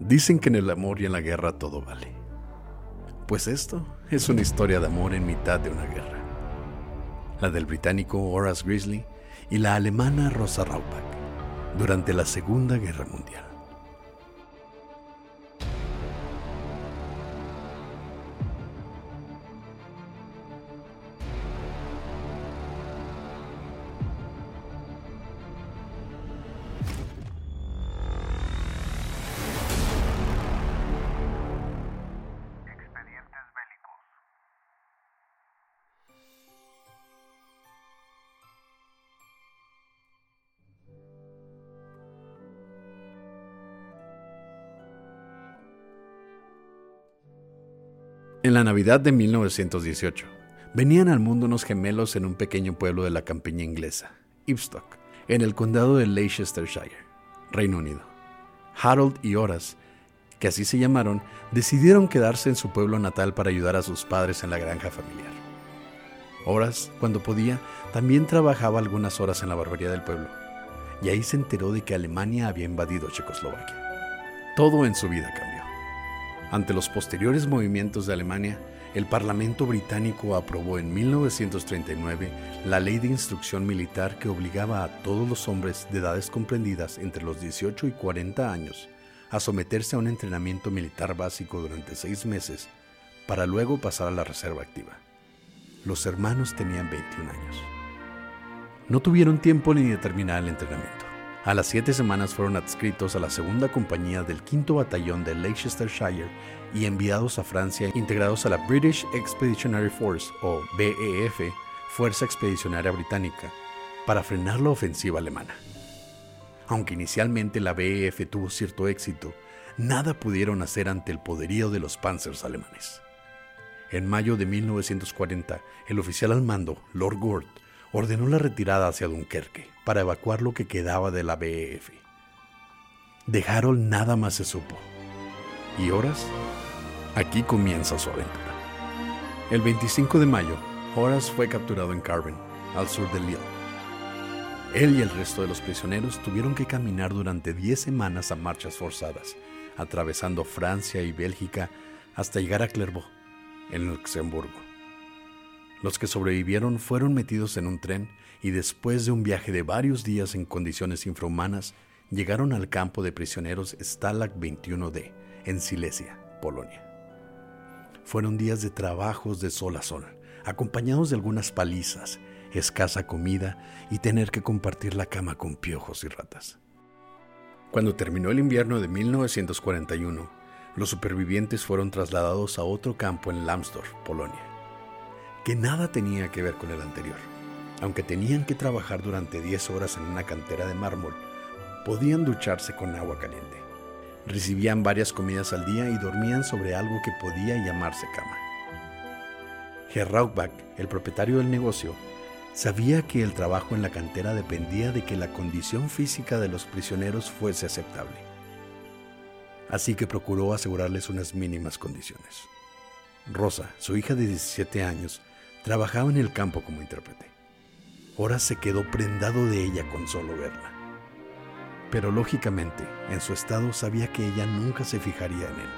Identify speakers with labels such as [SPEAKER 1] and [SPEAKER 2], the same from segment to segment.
[SPEAKER 1] Dicen que en el amor y en la guerra todo vale. Pues esto es una historia de amor en mitad de una guerra. La del británico Horace Grizzly y la alemana Rosa Raubach durante la Segunda Guerra Mundial. En la Navidad de 1918, venían al mundo unos gemelos en un pequeño pueblo de la campiña inglesa, Ipstock, en el condado de Leicestershire, Reino Unido. Harold y Horace, que así se llamaron, decidieron quedarse en su pueblo natal para ayudar a sus padres en la granja familiar. Horace, cuando podía, también trabajaba algunas horas en la barbería del pueblo, y ahí se enteró de que Alemania había invadido Checoslovaquia. Todo en su vida cambió. Ante los posteriores movimientos de Alemania, el Parlamento británico aprobó en 1939 la ley de instrucción militar que obligaba a todos los hombres de edades comprendidas entre los 18 y 40 años a someterse a un entrenamiento militar básico durante seis meses para luego pasar a la reserva activa. Los hermanos tenían 21 años. No tuvieron tiempo ni de terminar el entrenamiento. A las siete semanas fueron adscritos a la segunda compañía del quinto batallón de Leicestershire y enviados a Francia, integrados a la British Expeditionary Force o BEF, Fuerza Expedicionaria Británica, para frenar la ofensiva alemana. Aunque inicialmente la BEF tuvo cierto éxito, nada pudieron hacer ante el poderío de los panzers alemanes. En mayo de 1940, el oficial al mando, Lord Gort, ordenó la retirada hacia Dunkerque para evacuar lo que quedaba de la BEF. De Harold nada más se supo. ¿Y horas? Aquí comienza su aventura. El 25 de mayo, Horace fue capturado en Carven, al sur de Lille. Él y el resto de los prisioneros tuvieron que caminar durante 10 semanas a marchas forzadas, atravesando Francia y Bélgica hasta llegar a Clairvaux, en Luxemburgo. Los que sobrevivieron fueron metidos en un tren y después de un viaje de varios días en condiciones infrahumanas, llegaron al campo de prisioneros Stalag 21D, en Silesia, Polonia. Fueron días de trabajos de sol a sol, acompañados de algunas palizas, escasa comida y tener que compartir la cama con piojos y ratas. Cuando terminó el invierno de 1941, los supervivientes fueron trasladados a otro campo en Lambsdorff, Polonia que nada tenía que ver con el anterior. Aunque tenían que trabajar durante 10 horas en una cantera de mármol, podían ducharse con agua caliente. Recibían varias comidas al día y dormían sobre algo que podía llamarse cama. Herr Rauchbach, el propietario del negocio, sabía que el trabajo en la cantera dependía de que la condición física de los prisioneros fuese aceptable. Así que procuró asegurarles unas mínimas condiciones. Rosa, su hija de 17 años, Trabajaba en el campo como intérprete. Ahora se quedó prendado de ella con solo verla. Pero lógicamente, en su estado sabía que ella nunca se fijaría en él.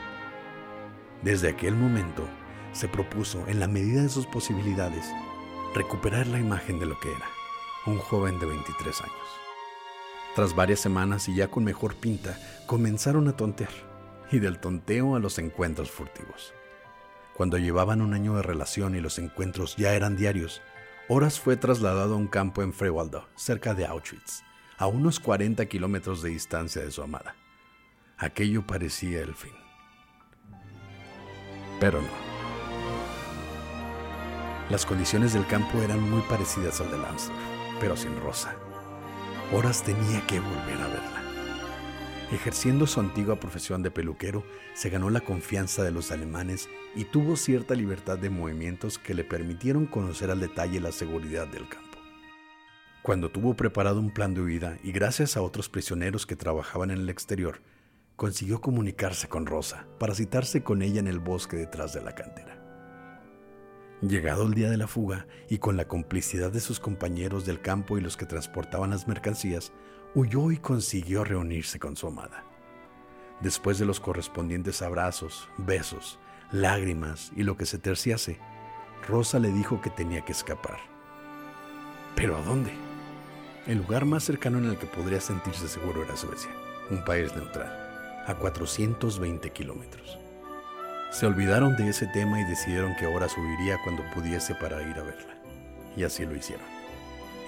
[SPEAKER 1] Desde aquel momento, se propuso, en la medida de sus posibilidades, recuperar la imagen de lo que era, un joven de 23 años. Tras varias semanas y ya con mejor pinta, comenzaron a tontear, y del tonteo a los encuentros furtivos. Cuando llevaban un año de relación y los encuentros ya eran diarios, Horas fue trasladado a un campo en Frewaldo, cerca de Auschwitz, a unos 40 kilómetros de distancia de su amada. Aquello parecía el fin. Pero no. Las condiciones del campo eran muy parecidas al de Lansdorf, pero sin Rosa. Horas tenía que volver a verla. Ejerciendo su antigua profesión de peluquero, se ganó la confianza de los alemanes y tuvo cierta libertad de movimientos que le permitieron conocer al detalle la seguridad del campo. Cuando tuvo preparado un plan de huida y gracias a otros prisioneros que trabajaban en el exterior, consiguió comunicarse con Rosa para citarse con ella en el bosque detrás de la cantera. Llegado el día de la fuga y con la complicidad de sus compañeros del campo y los que transportaban las mercancías, huyó y consiguió reunirse con su amada. Después de los correspondientes abrazos, besos, lágrimas y lo que se terciase, Rosa le dijo que tenía que escapar. ¿Pero a dónde? El lugar más cercano en el que podría sentirse seguro era Suecia, un país neutral, a 420 kilómetros. Se olvidaron de ese tema y decidieron que ahora subiría cuando pudiese para ir a verla. Y así lo hicieron.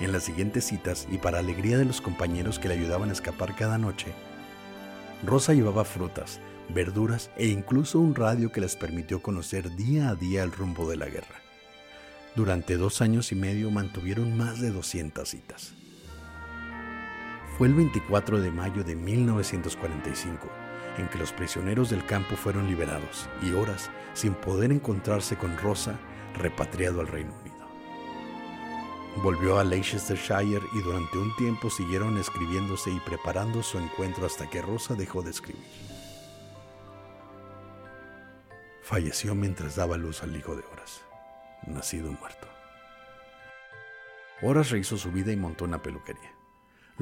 [SPEAKER 1] En las siguientes citas, y para alegría de los compañeros que le ayudaban a escapar cada noche, Rosa llevaba frutas, verduras e incluso un radio que les permitió conocer día a día el rumbo de la guerra. Durante dos años y medio mantuvieron más de 200 citas. Fue el 24 de mayo de 1945 en que los prisioneros del campo fueron liberados y horas sin poder encontrarse con Rosa repatriado al Reino Unido. Volvió a Leicestershire y durante un tiempo siguieron escribiéndose y preparando su encuentro hasta que Rosa dejó de escribir. Falleció mientras daba luz al hijo de Horas, nacido muerto. Horas rehizo su vida y montó una peluquería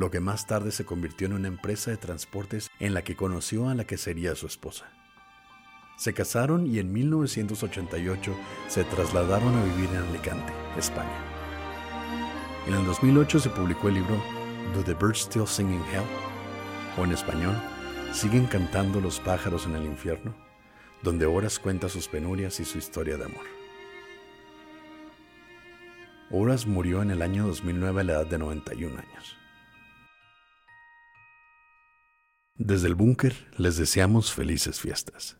[SPEAKER 1] lo que más tarde se convirtió en una empresa de transportes en la que conoció a la que sería su esposa. Se casaron y en 1988 se trasladaron a vivir en Alicante, España. En el 2008 se publicó el libro Do the Birds Still Sing in Hell? o en español, ¿Siguen cantando los pájaros en el infierno? donde Horas cuenta sus penurias y su historia de amor. Horas murió en el año 2009 a la edad de 91 años. Desde el búnker les deseamos felices fiestas.